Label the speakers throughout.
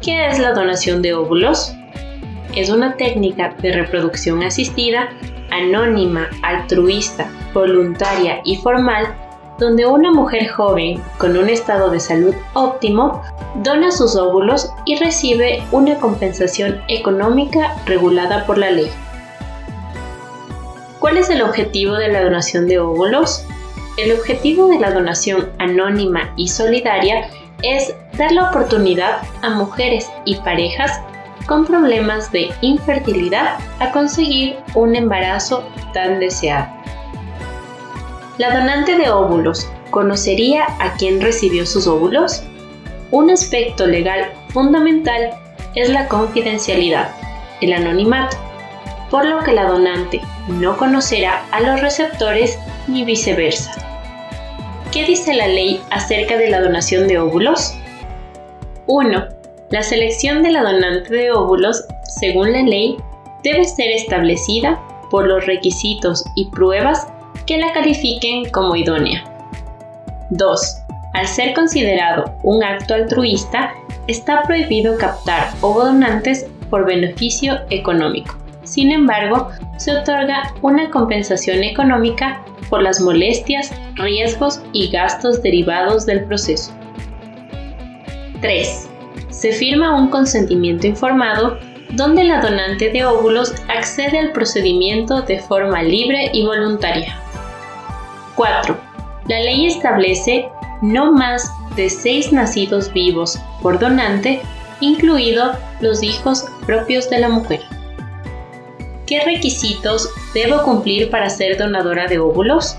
Speaker 1: ¿Qué es la donación de óvulos? Es una técnica de reproducción asistida, anónima, altruista, voluntaria y formal, donde una mujer joven con un estado de salud óptimo dona sus óvulos y recibe una compensación económica regulada por la ley. ¿Cuál es el objetivo de la donación de óvulos? El objetivo de la donación anónima y solidaria es dar la oportunidad a mujeres y parejas con problemas de infertilidad a conseguir un embarazo tan deseado. La donante de óvulos conocería a quien recibió sus óvulos. Un aspecto legal fundamental es la confidencialidad, el anonimato, por lo que la donante no conocerá a los receptores ni viceversa. ¿Qué dice la ley acerca de la donación de óvulos? 1. La selección de la donante de óvulos, según la ley, debe ser establecida por los requisitos y pruebas que la califiquen como idónea. 2. Al ser considerado un acto altruista, está prohibido captar donantes por beneficio económico. Sin embargo, se otorga una compensación económica por las molestias, riesgos y gastos derivados del proceso. 3. Se firma un consentimiento informado donde la donante de óvulos accede al procedimiento de forma libre y voluntaria. 4. La ley establece no más de 6 nacidos vivos por donante, incluidos los hijos propios de la mujer. ¿Qué requisitos debo cumplir para ser donadora de óvulos?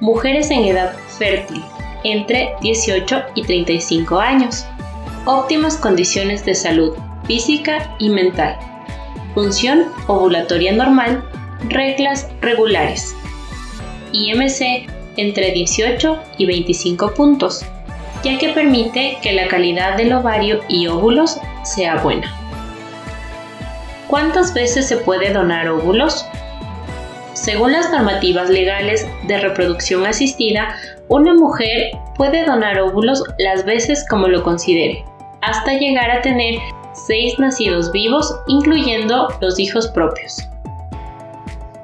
Speaker 1: Mujeres en edad fértil, entre 18 y 35 años. Óptimas condiciones de salud física y mental. Función ovulatoria normal. Reglas regulares. IMC entre 18 y 25 puntos, ya que permite que la calidad del ovario y óvulos sea buena. ¿Cuántas veces se puede donar óvulos? Según las normativas legales de reproducción asistida, una mujer puede donar óvulos las veces como lo considere, hasta llegar a tener seis nacidos vivos, incluyendo los hijos propios.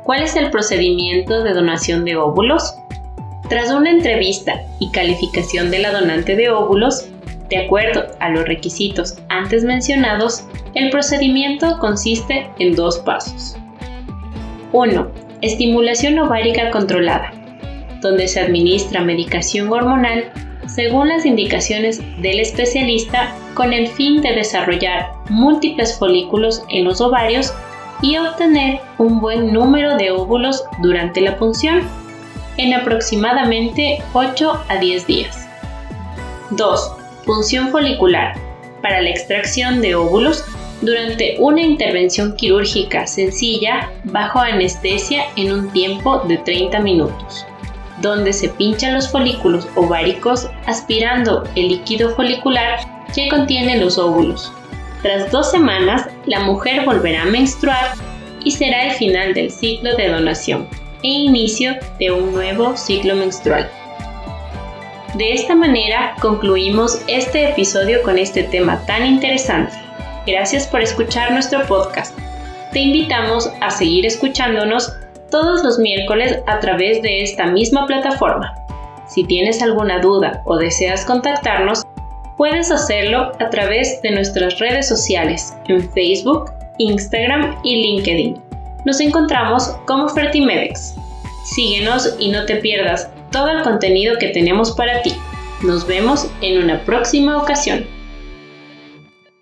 Speaker 1: ¿Cuál es el procedimiento de donación de óvulos? Tras una entrevista y calificación de la donante de óvulos, de acuerdo a los requisitos antes mencionados, el procedimiento consiste en dos pasos. 1. Estimulación ovárica controlada donde se administra medicación hormonal según las indicaciones del especialista con el fin de desarrollar múltiples folículos en los ovarios y obtener un buen número de óvulos durante la punción en aproximadamente 8 a 10 días. 2. Punción folicular para la extracción de óvulos durante una intervención quirúrgica sencilla bajo anestesia en un tiempo de 30 minutos donde se pinchan los folículos ováricos aspirando el líquido folicular que contiene los óvulos. Tras dos semanas, la mujer volverá a menstruar y será el final del ciclo de donación e inicio de un nuevo ciclo menstrual. De esta manera concluimos este episodio con este tema tan interesante. Gracias por escuchar nuestro podcast. Te invitamos a seguir escuchándonos todos los miércoles a través de esta misma plataforma. Si tienes alguna duda o deseas contactarnos, puedes hacerlo a través de nuestras redes sociales en Facebook, Instagram y LinkedIn. Nos encontramos como Fertimedex. Síguenos y no te pierdas todo el contenido que tenemos para ti. Nos vemos en una próxima ocasión.